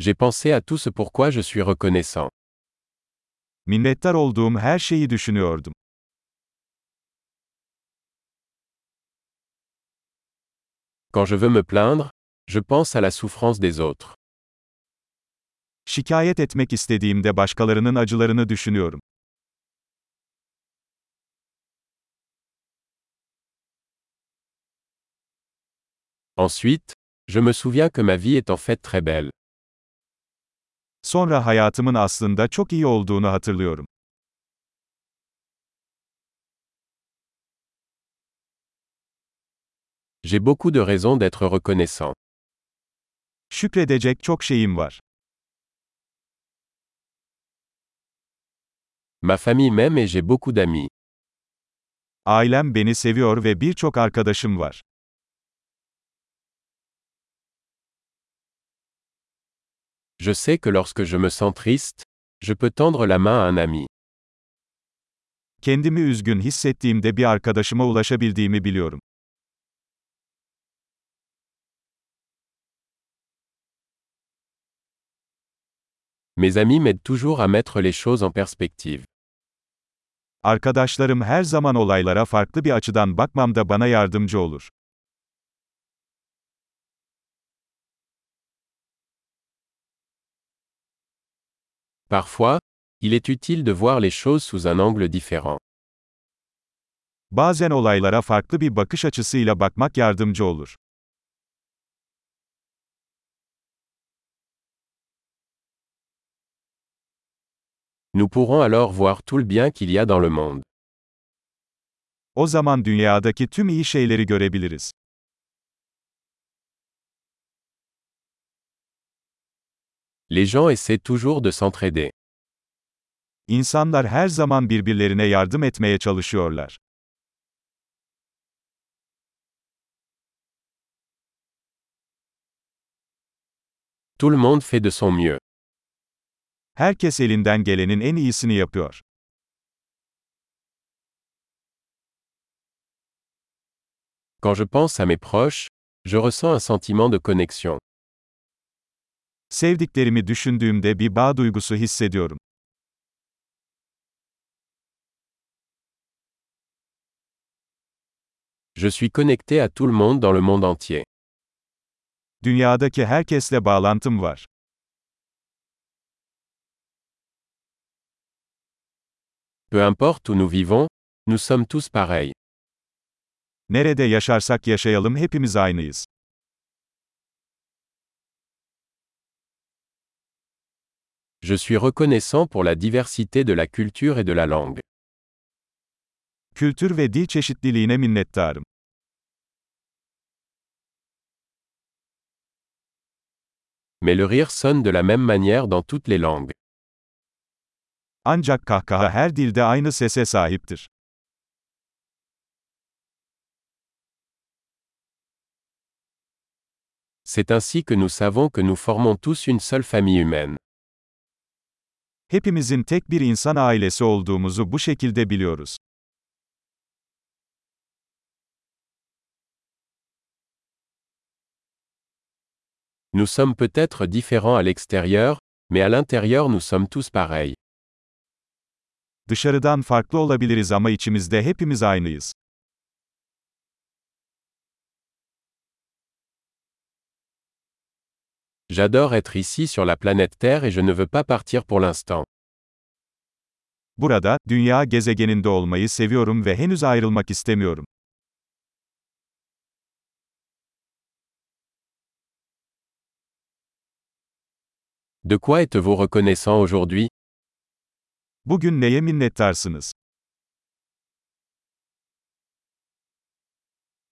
J'ai pensé à tout ce pourquoi je suis reconnaissant. Minnettar olduğum her şeyi düşünüyordum. Quand je veux me plaindre, je pense à la souffrance des autres. Şikayet etmek istediğimde başkalarının acılarını düşünüyorum. Ensuite, je me souviens que ma vie est en fait très belle. Sonra hayatımın aslında çok iyi olduğunu hatırlıyorum. J'ai beaucoup de raisons d'être reconnaissant. Şükredecek çok şeyim var. Ma famille m'aime et j'ai beaucoup d'amis. Ailem beni seviyor ve birçok arkadaşım var. Je sais que lorsque je me sens triste, je peux tendre la main à un ami. Kendimi üzgün hissettiğimde bir arkadaşıma ulaşabildiğimi biliyorum. Mes amis m'aident toujours à mettre les choses en perspective. Arkadaşlarım her zaman olaylara farklı bir açıdan bakmamda bana yardımcı olur. Parfois, il est utile de voir les choses sous un angle différent. Bazen olaylara farklı bir bakış açısıyla bakmak yardımcı olur. Nous pourrons alors voir tout le bien qu'il y a dans le monde. O zaman dünyadaki tüm iyi şeyleri görebiliriz. Les gens essaient toujours de s'entraider. İnsanlar her zaman birbirlerine yardım etmeye çalışıyorlar. Tout le monde fait de son mieux. Herkes elinden gelenin en iyisini yapıyor. Quand je pense à mes proches, je ressens un sentiment de connexion. Sevdiklerimi düşündüğümde bir bağ duygusu hissediyorum. Je suis connecté à tout le monde dans le monde entier. Dünyadaki herkesle bağlantım var. Peu importe où nous vivons, nous sommes tous pareils. Nerede yaşarsak yaşayalım hepimiz aynıyız. Je suis reconnaissant pour la diversité de la culture et de la langue. Kültür ve dil çeşitliliğine minnettarım. Mais le rire sonne de la même manière dans toutes les langues. Ancak kahkaha her dilde aynı sese sahiptir. C'est ainsi que nous savons que nous formons tous une seule famille humaine. Hepimizin tek bir insan ailesi olduğumuzu bu şekilde biliyoruz. Nous sommes peut-être différents à l'extérieur, mais à l'intérieur nous sommes tous pareils. Dışarıdan farklı olabiliriz ama içimizde hepimiz aynıyız. J'adore être ici sur la planète Terre et je ne veux pas partir pour l'instant. Burada, dünya gezegeninde olmayı seviyorum ve henüz ayrılmak istemiyorum. De quoi êtes-vous reconnaissant aujourd'hui? Bugün neye minnettarsınız?